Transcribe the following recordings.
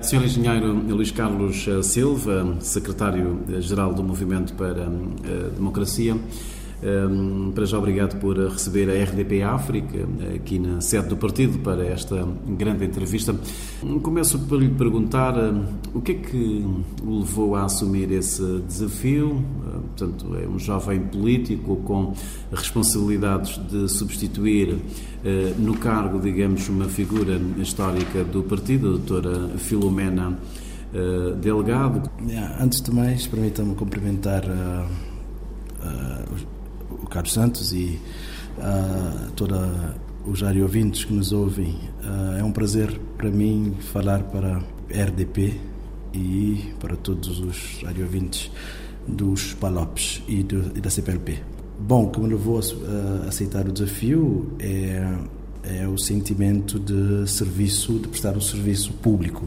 Sr. Engenheiro Luís Carlos Silva, secretário-geral do Movimento para a Democracia, um, para já, obrigado por receber a RDP África aqui na sede do partido para esta grande entrevista. Começo por lhe perguntar o que é que o levou a assumir esse desafio. Uh, portanto, é um jovem político com responsabilidades de substituir uh, no cargo, digamos, uma figura histórica do partido, a doutora Filomena Delgado. Antes de mais, permita-me cumprimentar o Carlos Santos e uh, todos os ouvintes que nos ouvem. Uh, é um prazer para mim falar para a RDP e para todos os ouvintes dos PALOPs e, do, e da CPLP. Bom, o que me levou a, a aceitar o desafio é, é o sentimento de serviço, de prestar um serviço público,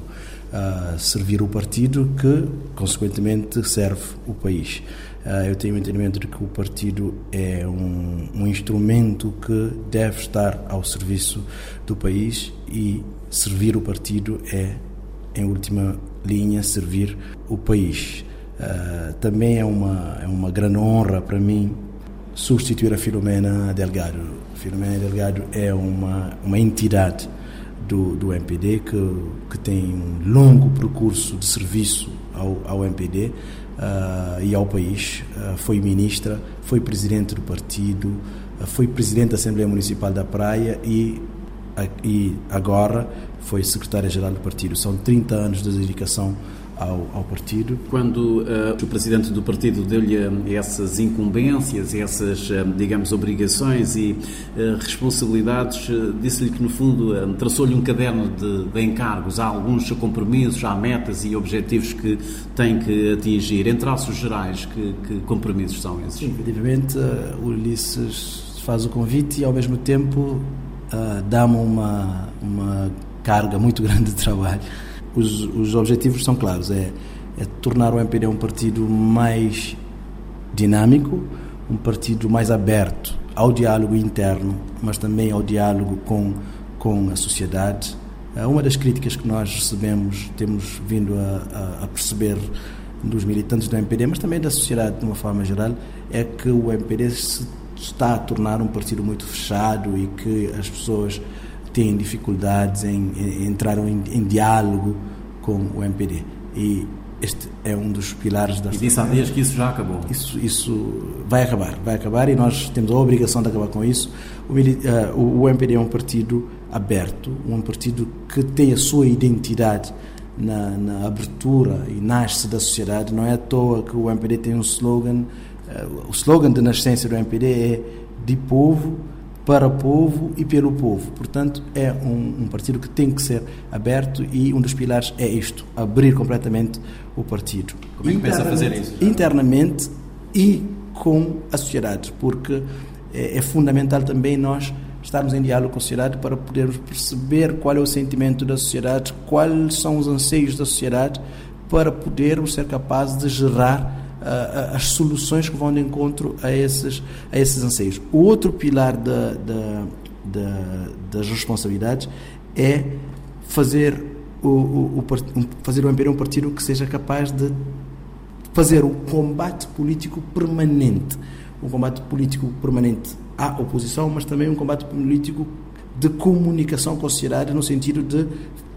uh, servir o partido que, consequentemente, serve o país. Uh, eu tenho o entendimento de que o partido é um, um, instrumento que deve estar ao serviço do país e servir o partido é, em última linha, servir o país. Uh, também é uma, é uma grande honra para mim substituir a Filomena Delgado. Filomena Delgado é uma, uma entidade do, do MPD que, que tem um longo percurso de serviço ao, ao MPD uh, e ao país. Uh, foi ministra, foi presidente do partido, uh, foi presidente da Assembleia Municipal da Praia e, e agora foi secretária-geral do partido. São 30 anos de dedicação ao, ao partido. Quando uh, o presidente do partido deu-lhe eh, essas incumbências, essas, uh, digamos, obrigações e uh, responsabilidades, disse-lhe que, no fundo, traçou-lhe um caderno de, de, encargos. Há alguns compromissos, há metas e objetivos que tem que atingir. Em traços gerais, que, que compromissos são esses? Sim, efetivamente, o Ulisses faz o convite e, ao mesmo tempo, dá-me uma, uma carga muito grande de trabalho os, os objetivos são claros: é, é tornar o MPD um partido mais dinâmico, um partido mais aberto ao diálogo interno, mas também ao diálogo com, com a sociedade. É uma das críticas que nós recebemos, temos vindo a, a, perceber dos militantes do MPD, mas também da sociedade de uma forma geral, é que o MPD se está a tornar um partido muito fechado e que as pessoas têm dificuldades em, em entrar em, em, diálogo com o MPD. E este é um dos pilares da. E disse há dias que isso já acabou. Isso, isso vai acabar, vai acabar e nós temos a obrigação de acabar com isso. O, uh, o MPD é um partido aberto, um partido que tem a sua identidade na, na, abertura e nasce da sociedade. Não é à toa que o MPD tem um slogan. Uh, o slogan de nascença do MPD é de povo para o povo e pelo povo. Portanto, é um, um, partido que tem que ser aberto e um dos pilares é isto: abrir completamente o partido. Como é que pensa fazer isso? Internamente e com a sociedade, porque é, é, fundamental também nós estarmos em diálogo com a sociedade para podermos perceber qual é o sentimento da sociedade, quais são os anseios da sociedade, para podermos ser capazes de gerar as soluções que vão de encontro a esses, a esses anseios. O outro pilar da, da, da, das responsabilidades é fazer o, o, o, fazer o MPD um partido que seja capaz de fazer um combate político permanente. Um combate político permanente à oposição, mas também um combate político de comunicação com a sociedade, no sentido de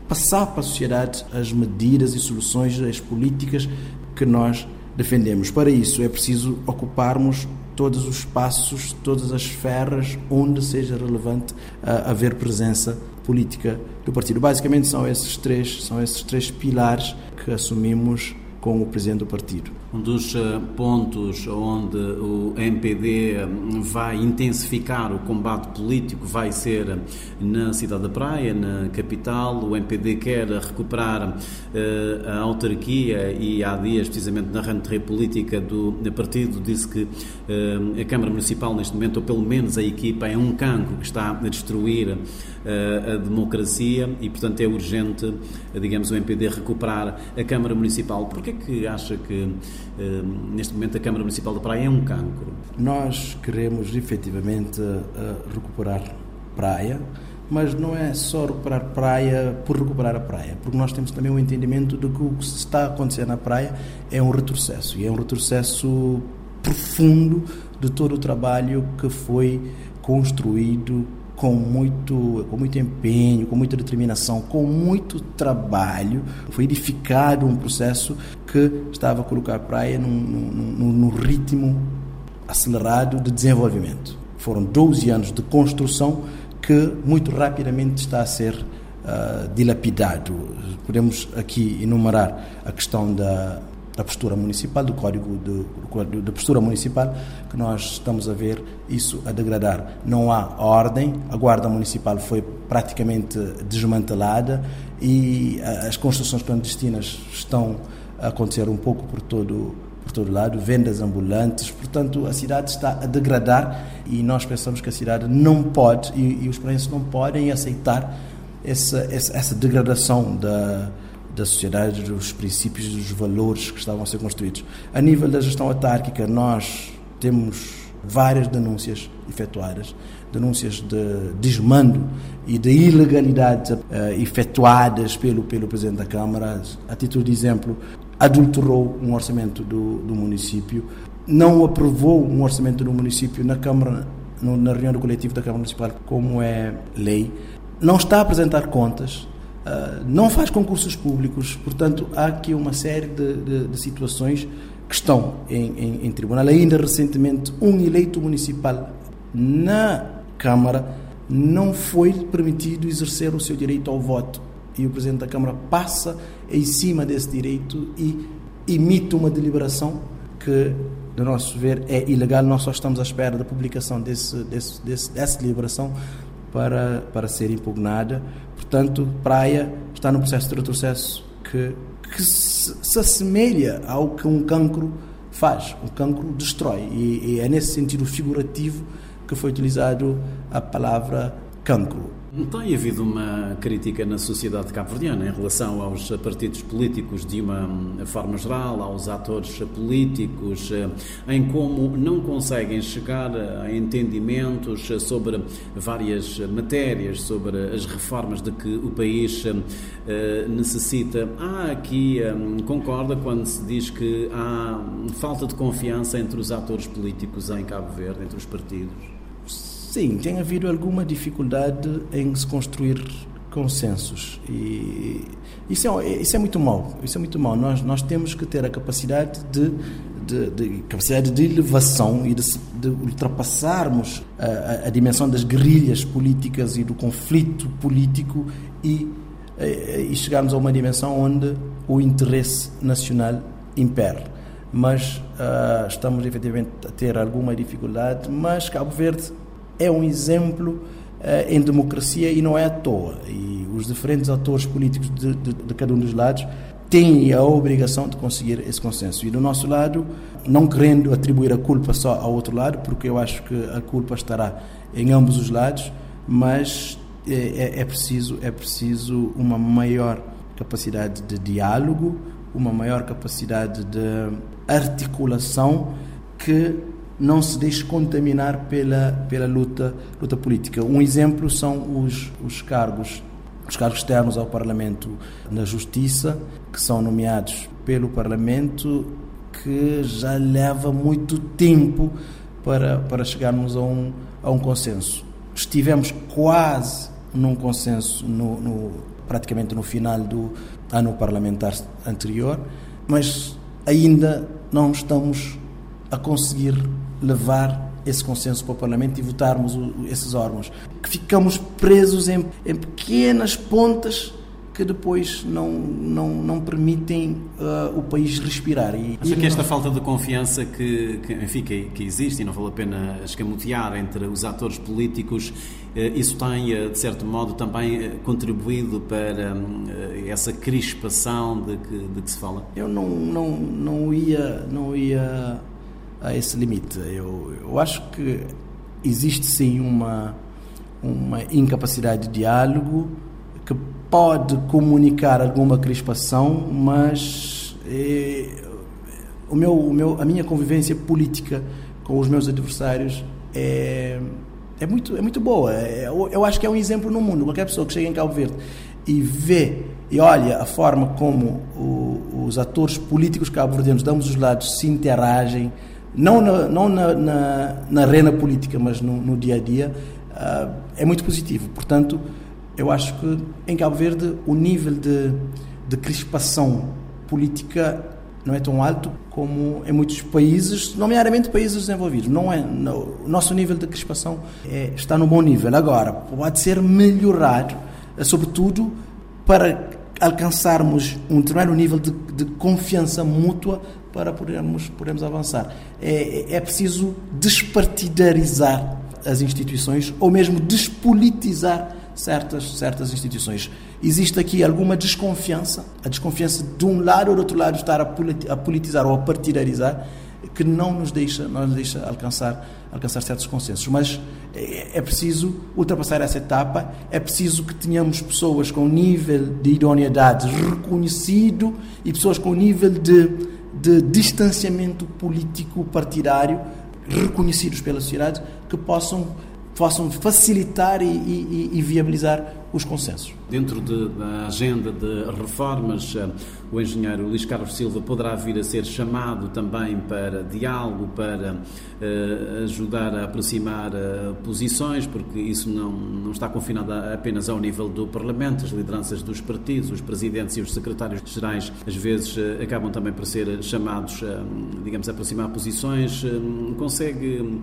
passar para a sociedade as medidas e soluções, as políticas que nós defendemos. Para isso é preciso ocuparmos todos os espaços, todas as esferas onde seja relevante uh, haver presença política do partido. Basicamente são esses três, são esses três pilares que assumimos com o presidente do partido. Um dos eh, pontos onde o MPD eh, vai intensificar o combate político vai ser eh, na cidade da Praia, na capital. O MPD quer recuperar a autarquia e há dias, precisamente na rentrée política do partido, disse que a Câmara Municipal, neste momento, ou pelo menos a equipa, é um cancro que está a destruir a democracia e, portanto, é urgente, digamos, o MPD recuperar a Câmara Municipal. Porquê que acha que neste momento a Câmara Municipal da Praia é um cancro? Nós queremos efetivamente recuperar Praia, mas não é só recuperar praia por recuperar a praia, porque nós temos também o entendimento de que o que está a acontecer na praia é um retrocesso, e é um retrocesso profundo de todo o trabalho que foi construído com muito, com muito empenho, com muita determinação, com muito trabalho. Foi edificado um processo que estava a colocar a praia num, num, num ritmo acelerado de desenvolvimento. Foram 12 anos de construção que muito rapidamente está a ser uh, dilapidado. Podemos aqui enumerar a questão da, da postura municipal, do código da postura municipal, que nós estamos a ver isso a degradar. Não há ordem, a guarda municipal foi praticamente desmantelada e uh, as construções clandestinas estão a acontecer um pouco por todo por todo lado, vendas ambulantes, portanto a cidade está a degradar e nós pensamos que a cidade não pode e, e os preenches não podem aceitar essa, essa, essa degradação da, da sociedade, dos princípios, dos valores que estavam a ser construídos. A nível da gestão autárquica, nós temos várias denúncias efetuadas, denúncias de desmando e de ilegalidades uh, efetuadas pelo, pelo Presidente da Câmara. A título de exemplo, adulterou um orçamento do, do município, não aprovou um orçamento do município na Câmara, na reunião do coletivo da Câmara Municipal, como é lei, não está a apresentar contas, uh, não faz concursos públicos, portanto, há aqui uma série de, de, de situações que estão em, em, em tribunal. Ainda recentemente, um eleito municipal na Câmara não foi permitido exercer o seu direito ao voto e o Presidente da Câmara passa em cima desse direito e imita uma deliberação que, do nosso ver, é ilegal. Nós só estamos à espera da publicação desse, desse, desse, dessa deliberação para, para ser impugnada. Portanto, Praia está no processo de retrocesso que, que se, se assemelha ao que um cancro faz. Um cancro destrói. E, e é nesse sentido figurativo que foi utilizado a palavra cancro. Tem havido uma crítica na sociedade cabo-verdiana em relação aos partidos políticos de uma forma geral, aos atores políticos, eh, em como não conseguem chegar a entendimentos sobre várias matérias, sobre as reformas de que o país eh, necessita. Há aqui, eh, concorda quando se diz que há falta de confiança entre os atores políticos em Cabo Verde, entre os partidos? Sim, tem havido alguma dificuldade em se construir consensos e isso é, isso é muito mau isso é muito mau. Nós nós temos que ter a capacidade de, de, de capacidade de elevação e de, de ultrapassarmos a, a, dimensão das guerrilhas políticas e do conflito político e, e chegarmos a uma dimensão onde o interesse nacional impera mas uh, estamos efetivamente a ter alguma dificuldade mas Cabo Verde é um exemplo uh, em democracia e não é à toa. E os diferentes atores políticos de, de, de, cada um dos lados têm a obrigação de conseguir esse consenso. E do nosso lado, não querendo atribuir a culpa só ao outro lado, porque eu acho que a culpa estará em ambos os lados, mas é, é, é preciso, é preciso uma maior capacidade de diálogo, uma maior capacidade de articulação que não se deixe contaminar pela, pela luta, luta política. Um exemplo são os, os cargos os cargos externos ao Parlamento na Justiça, que são nomeados pelo Parlamento, que já leva muito tempo para, para chegarmos a um, a um consenso. Estivemos quase num consenso no, no, praticamente no final do ano parlamentar anterior, mas ainda não estamos a conseguir levar esse consenso para o Parlamento e votarmos esses órgãos. Que ficamos presos em, em pequenas pontas que depois não, não, não permitem uh, o país respirar. E, Acha que esta falta de confiança que, que, enfim, que, que, existe, e não vale a pena escamotear entre os atores políticos, uh, isso tem, uh, de certo modo, também contribuído para essa crispação de que, de que se fala? Eu não, não, não ia... Não ia a esse limite. Eu, eu acho que existe sim uma, uma incapacidade de diálogo que pode comunicar alguma crispação, mas é, o meu, o meu, a minha convivência política com os meus adversários é, é muito, é muito boa. É, eu, eu acho que é um exemplo no mundo. Qualquer pessoa que chega em Cabo Verde e vê e olha a forma como o, os atores políticos cabo-verdianos de ambos os lados se interagem, não na, não na, na, na arena política, mas no, no dia a dia, uh, é muito positivo. Portanto, eu acho que em Cabo Verde o nível de, de crispação política não é tão alto como em muitos países, nomeadamente países desenvolvidos. Não é, não, o nosso nível de crispação é, está no bom nível. Agora, pode ser melhorado, eh, sobretudo para alcançarmos um determinado nível de, de confiança mútua para podermos, podermos avançar. É, é preciso despartidarizar as instituições ou mesmo despolitizar certas, certas instituições. Existe aqui alguma desconfiança, a desconfiança de um lado ou do outro lado estar a politizar ou a partidarizar, que não nos deixa, não nos deixa alcançar, alcançar certos consensos. Mas é, é preciso ultrapassar essa etapa, é preciso que tenhamos pessoas com nível de idoneidade reconhecido e pessoas com nível de, de distanciamento político partidário reconhecidos pela sociedade que possam possam facilitar e, e, e viabilizar os consensos. Dentro de, da agenda de reformas, eh, o engenheiro Luís Carlos Silva poderá vir a ser chamado também para diálogo, para uh, ajudar a aproximar uh, posições, porque isso não, não está confinado apenas ao nível do Parlamento, as lideranças dos partidos, os presidentes e os secretários gerais, às vezes acabam também por ser chamados, digamos, a aproximar posições. consegue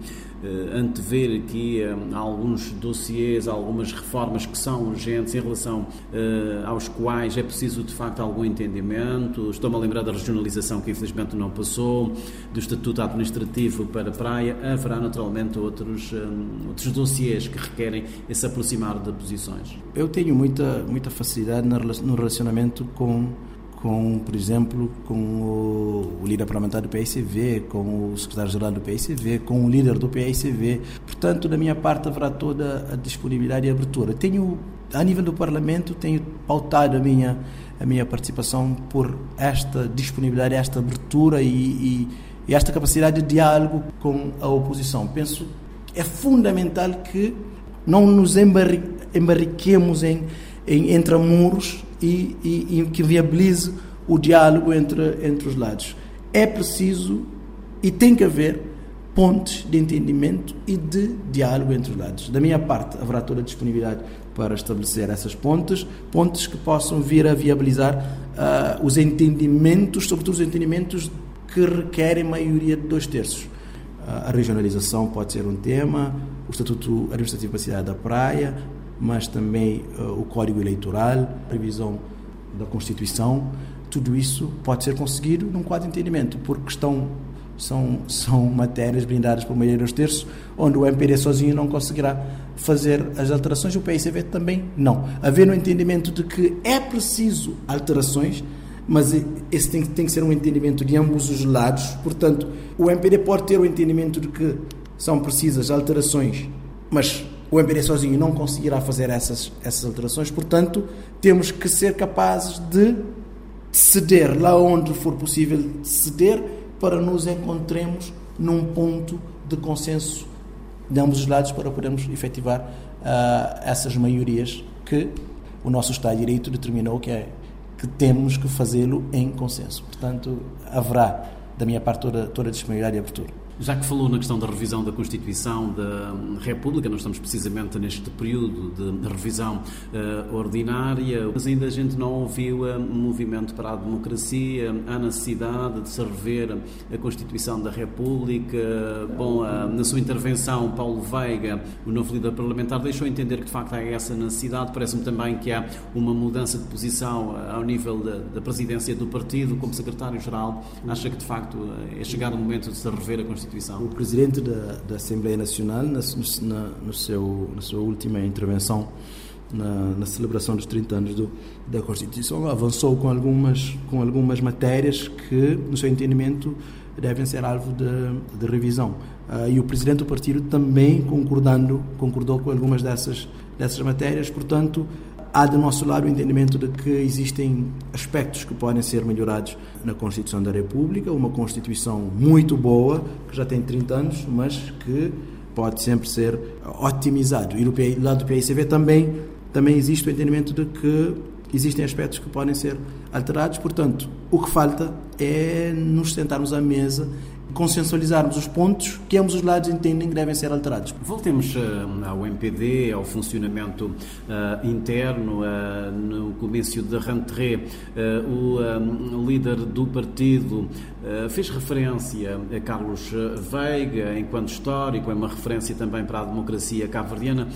antever aqui alguns dossiês, algumas reformas que são urgentes em relação uh, aos quais é preciso de facto algum entendimento. Estou-me a lembrar da regionalização que infelizmente não passou, do estatuto administrativo para a praia. Haverá naturalmente outros, eh, outros dossiês que requerem esse aproximar de posições. Eu tenho muita, muita facilidade no relacionamento com com, por exemplo, com o, o, líder parlamentar do PICV, com o secretário-geral do PICV, com o líder do PICV. Portanto, da minha parte haverá toda a disponibilidade e abertura. Tenho a nível do Parlamento, tenho pautado a minha, a minha participação por esta disponibilidade, esta abertura e, e, e esta capacidade de diálogo com a oposição. Penso que é fundamental que não nos embarriquemos em, em muros e, e, e que viabilize o diálogo entre, entre os lados. É preciso e tem que haver pontes de entendimento e de diálogo entre os lados. Da minha parte, haverá toda a disponibilidade para estabelecer essas pontes, pontes que possam vir a viabilizar uh, os entendimentos, sobretudo os entendimentos que requerem maioria de dois terços. Uh, a regionalização pode ser um tema, o Estatuto Administrativo para a Cidade da Praia, mas também uh, o Código Eleitoral, a revisão da Constituição, tudo isso pode ser conseguido num quadro de entendimento, porque estão são, são matérias blindadas por maioria dos terços, onde o MPD sozinho não conseguirá fazer as alterações, o PICV também não. Havendo o entendimento de que é preciso alterações, mas esse tem, tem que ser um entendimento de ambos os lados, portanto, o MPD pode ter o entendimento de que são precisas alterações, mas o MPD sozinho não conseguirá fazer essas, essas alterações, portanto, temos que ser capazes de ceder lá onde for possível ceder para nos encontremos num ponto de consenso de ambos os lados para podermos efetivar uh, essas maiorias que o nosso Estado de Direito determinou que, é, que temos que fazê-lo em consenso. Portanto, haverá, da minha parte, toda, toda a disponibilidade e abertura. Já que falou na questão da revisão da Constituição da República, nós estamos precisamente neste período de revisão uh, ordinária, mas ainda a gente não ouviu uh, um movimento para a democracia, a necessidade de se rever a Constituição da República. Bom, uh, na sua intervenção, Paulo Veiga, o novo líder parlamentar, deixou entender que de facto há essa necessidade. Parece-me também que há uma mudança de posição ao nível da, da presidência do partido, como secretário-geral. Acha que de facto é chegado o momento de se rever a Constituição? Constituição. O presidente da, da Assembleia Nacional, na, na, no seu, na sua última intervenção na, na, celebração dos 30 anos do, da Constituição, avançou com algumas, com algumas matérias que, no seu entendimento, devem ser alvo de, de revisão. Uh, e o presidente do partido também concordando, concordou com algumas dessas, dessas matérias, portanto, Há do nosso lado o entendimento de que existem aspectos que podem ser melhorados na Constituição da República, uma Constituição muito boa, que já tem 30 anos, mas que pode sempre ser otimizado. E do lado do PICV também, também existe o entendimento de que existem aspectos que podem ser alterados, portanto, o que falta é nos sentarmos à mesa consensualizarmos os pontos que ambos os lados entendem que devem ser alterados. Voltemos uh, ao MPD, ao funcionamento uh, interno. Uh, no comício de Rentré, o líder do partido fez referência a Carlos Veiga enquanto histórico, é uma referência também para a democracia cabo-verdiana.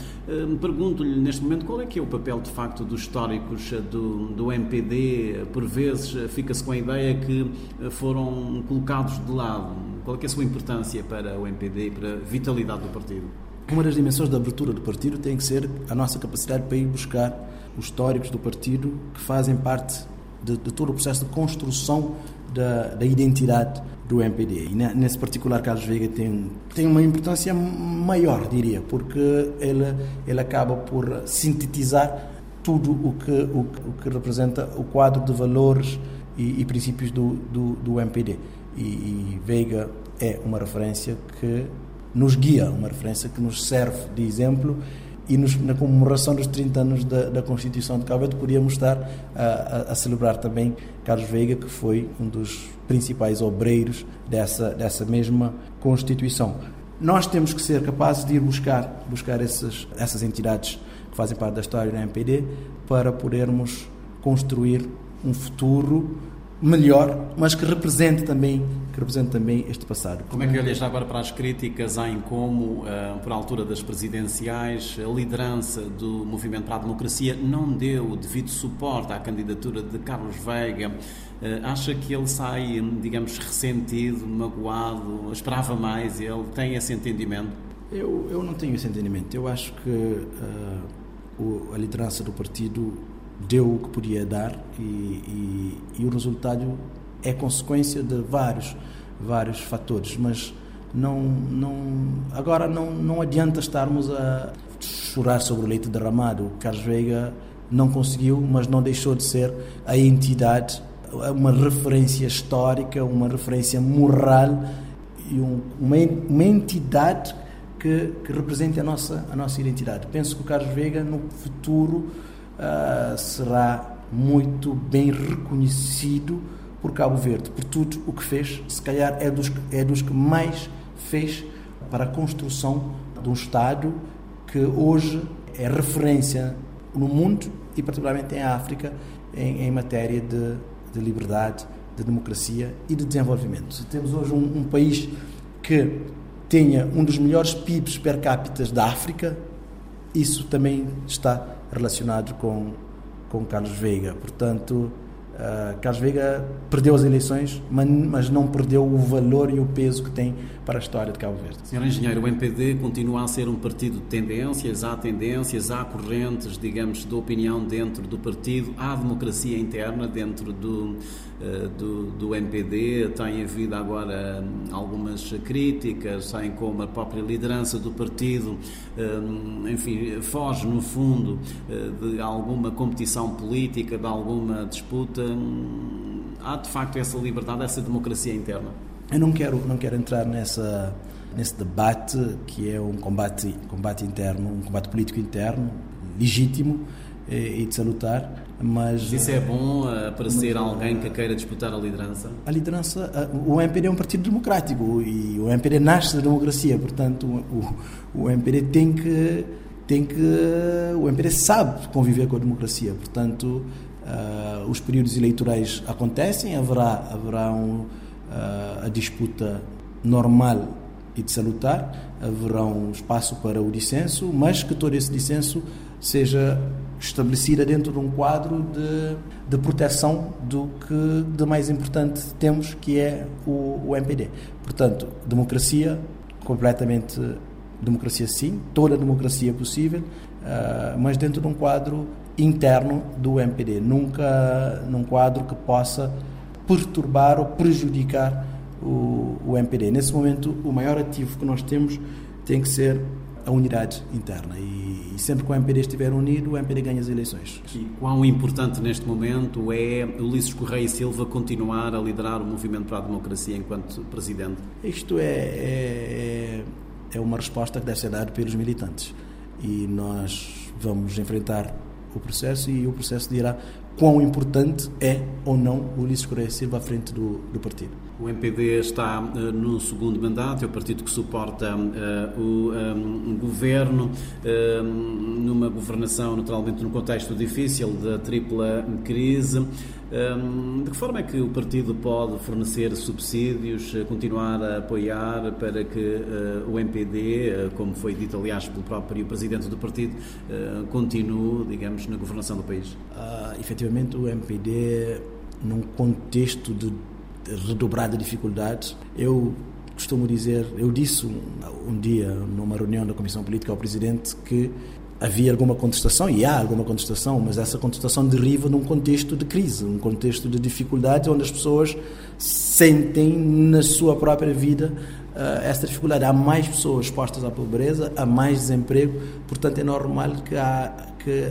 Pergunto-lhe neste momento qual é que é o papel de facto dos históricos do, do MPD. Por vezes fica-se com a ideia que foram colocados de lado qual é, é a sua importância para o MPD e para a vitalidade do partido? Uma das dimensões da abertura do partido tem que ser a nossa capacidade para ir buscar os históricos do partido que fazem parte de, de todo o processo de construção da, da, identidade do MPD. E nesse particular, Carlos Veiga tem, tem uma importância maior, diria, porque ele, ele acaba por sintetizar tudo o que, o, o que representa o quadro de valores e, e princípios do, do, do MPD e, e Veiga é uma referência que nos guia, uma referência que nos serve de exemplo e nos, na comemoração dos 30 anos da, da Constituição de Cabo Verde podíamos estar a, a, a, celebrar também Carlos Veiga, que foi um dos principais obreiros dessa, dessa mesma Constituição. Nós temos que ser capazes de ir buscar, buscar essas, essas entidades que fazem parte da história da MPD para podermos construir um futuro melhor, mas que represente também, que represente também este passado. Como é que olhas agora para as críticas em como, uh, por altura das presidenciais, a liderança do Movimento para a Democracia não deu o devido suporte à candidatura de Carlos Veiga? Uh, acha que ele sai, digamos, ressentido, magoado, esperava mais, ele tem esse entendimento? Eu, eu não tenho esse entendimento. Eu acho que uh, o, a liderança do partido deu o que podia dar e, e, e, o resultado é consequência de vários vários fatores mas não não agora não não adianta estarmos a chorar sobre o leite derramado. O Carlos Veiga não conseguiu mas não deixou de ser a entidade uma referência histórica uma referência moral e um, uma, uma entidade que, que represente a nossa a nossa identidade. Penso que o Carlos Veiga no futuro uh, será muito bem reconhecido por Cabo Verde, por tudo o que fez, se calhar é dos, é dos que mais fez para a construção de um Estado que hoje é referência no mundo e particularmente em África em, em matéria de, de, liberdade, de democracia e de desenvolvimento. Temos hoje um, um país que tenha um dos melhores PIBs per capita da África, isso também está relacionado com, com Carlos Veiga. Portanto, uh, Carlos Veiga perdeu as eleições, mas, mas não perdeu o valor e o peso que tem para a história de Cabo Verde. Senhor Engenheiro, o MPD continua a ser um partido de tendências, há tendências, há correntes, digamos, de opinião dentro do partido, há democracia interna dentro do, do, do MPD, tem havido agora hum, algumas críticas, em como a própria liderança do partido, hum, enfim, foge no fundo eh, de alguma competição política, de alguma disputa. Hum, há de facto essa liberdade, essa democracia interna? Eu não quero, não quero entrar nessa, nesse debate que é um combate, combate interno, um combate político interno, legítimo e, e de salutar, mas... Isso é bom uh, para ser alguém que queira disputar a liderança? A liderança, uh, o MPD é um partido democrático e o MPD nasce da democracia, portanto o, o MPD tem que tem que o MPD sabe conviver com a democracia, portanto uh, os períodos eleitorais acontecem, haverá haverá um a disputa normal e de salutar, haverá um espaço para o dissenso, mas que todo esse dissenso seja estabelecida dentro de um quadro de, de proteção do que de mais importante temos, que é o, o MPD. Portanto, democracia, completamente democracia sim, toda a democracia possível, uh, mas dentro de um quadro interno do MPD, nunca num quadro que possa perturbar ou prejudicar o, o MPD. Nesse momento, o maior ativo que nós temos tem que ser a unidade interna. E, e, sempre que o MPD estiver unido, o MPD ganha as eleições. E quão importante neste momento é Ulisses Correia e Silva continuar a liderar o movimento para a democracia enquanto presidente? Isto é, é, é uma resposta que deve ser dada pelos militantes. E nós vamos enfrentar o processo e o processo dirá quão importante é ou não o Ulisses Correia Silva à frente do, do partido. O MPD está uh, no segundo mandato, é o partido que suporta uh, o um, governo, uh, numa governação naturalmente num contexto difícil da tripla crise. Um, de que forma é que o partido pode fornecer subsídios, continuar a apoiar para que o MPD, como foi dito aliás pelo próprio presidente do partido, continue, digamos, na governação do país? Uh, efetivamente, o MPD, num contexto de redobrada dificuldades. Eu costumo dizer, eu disse um, um, dia numa reunião da Comissão Política ao Presidente que havia alguma contestação, e há alguma contestação, mas essa contestação deriva num contexto de crise, um contexto de dificuldades onde as pessoas sentem na sua própria vida uh, essa dificuldade. Há mais pessoas expostas à pobreza, há mais desemprego, portanto é normal que, há, que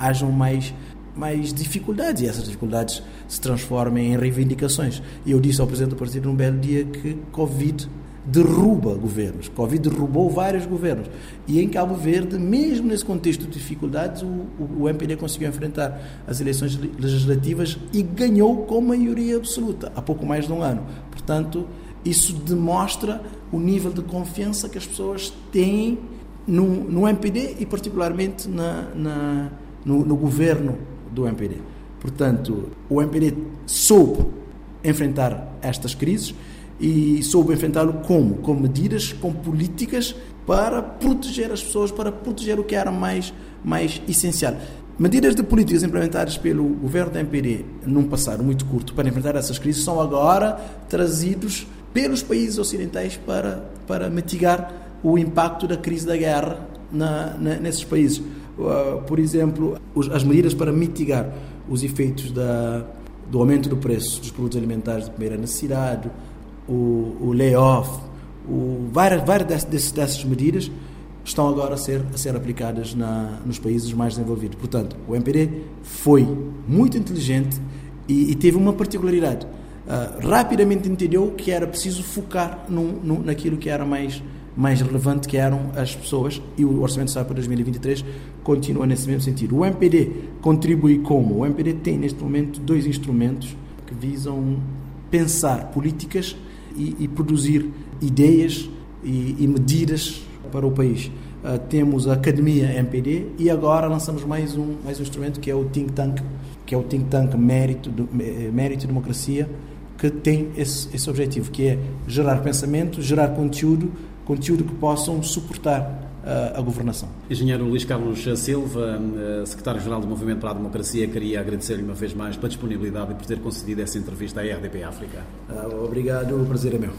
hajam mais mais dificuldades e essas dificuldades se transformem em reivindicações. E eu disse ao Presidente do Partido num belo dia que Covid derruba governos. Covid derrubou vários governos. E em Cabo Verde, mesmo nesse contexto de dificuldades, o, o, o MPD conseguiu enfrentar as eleições legislativas e ganhou com maioria absoluta, há pouco mais de um ano. Portanto, isso demonstra o nível de confiança que as pessoas têm no, no MPD e, particularmente, na, na no, no governo do MPD. Portanto, o MPD soube enfrentar estas crises e soube enfrentá-lo como? Com medidas, com políticas para proteger as pessoas, para proteger o que era mais, mais essencial. Medidas de políticas implementadas pelo governo da MPD num passado muito curto para enfrentar essas crises são agora trazidos pelos países ocidentais para, para mitigar o impacto da crise da guerra na, na, nesses países. Uh, por exemplo, as medidas para mitigar os efeitos da, do aumento do preço dos produtos alimentares de primeira necessidade, o, o layoff, o, várias, várias dessas, dessas medidas estão agora a ser, a ser aplicadas na, nos países mais desenvolvidos. Portanto, o MPD foi muito inteligente e, e teve uma particularidade. Uh, rapidamente entendeu que era preciso focar naquilo que era mais mais relevante que eram as pessoas e o Orçamento de Estado para 2023 continua nesse mesmo sentido. O MPD contribui como? O MPD tem neste momento dois instrumentos que visam pensar políticas e, e produzir ideias e, e, medidas para o país. Uh, temos a Academia MPD e agora lançamos mais um, mais um instrumento que é o Think Tank, que é o Think Tank Mérito, Mérito e Democracia, que tem esse, esse objetivo, que é gerar pensamento, gerar conteúdo, conteúdo que possam suportar a, a governação. Engenheiro Luís Carlos Silva, eh, secretário-geral do Movimento para a Democracia, queria agradecer-lhe uma vez mais pela disponibilidade e por ter concedido essa entrevista à RDP África. Ah, obrigado, o prazer é meu.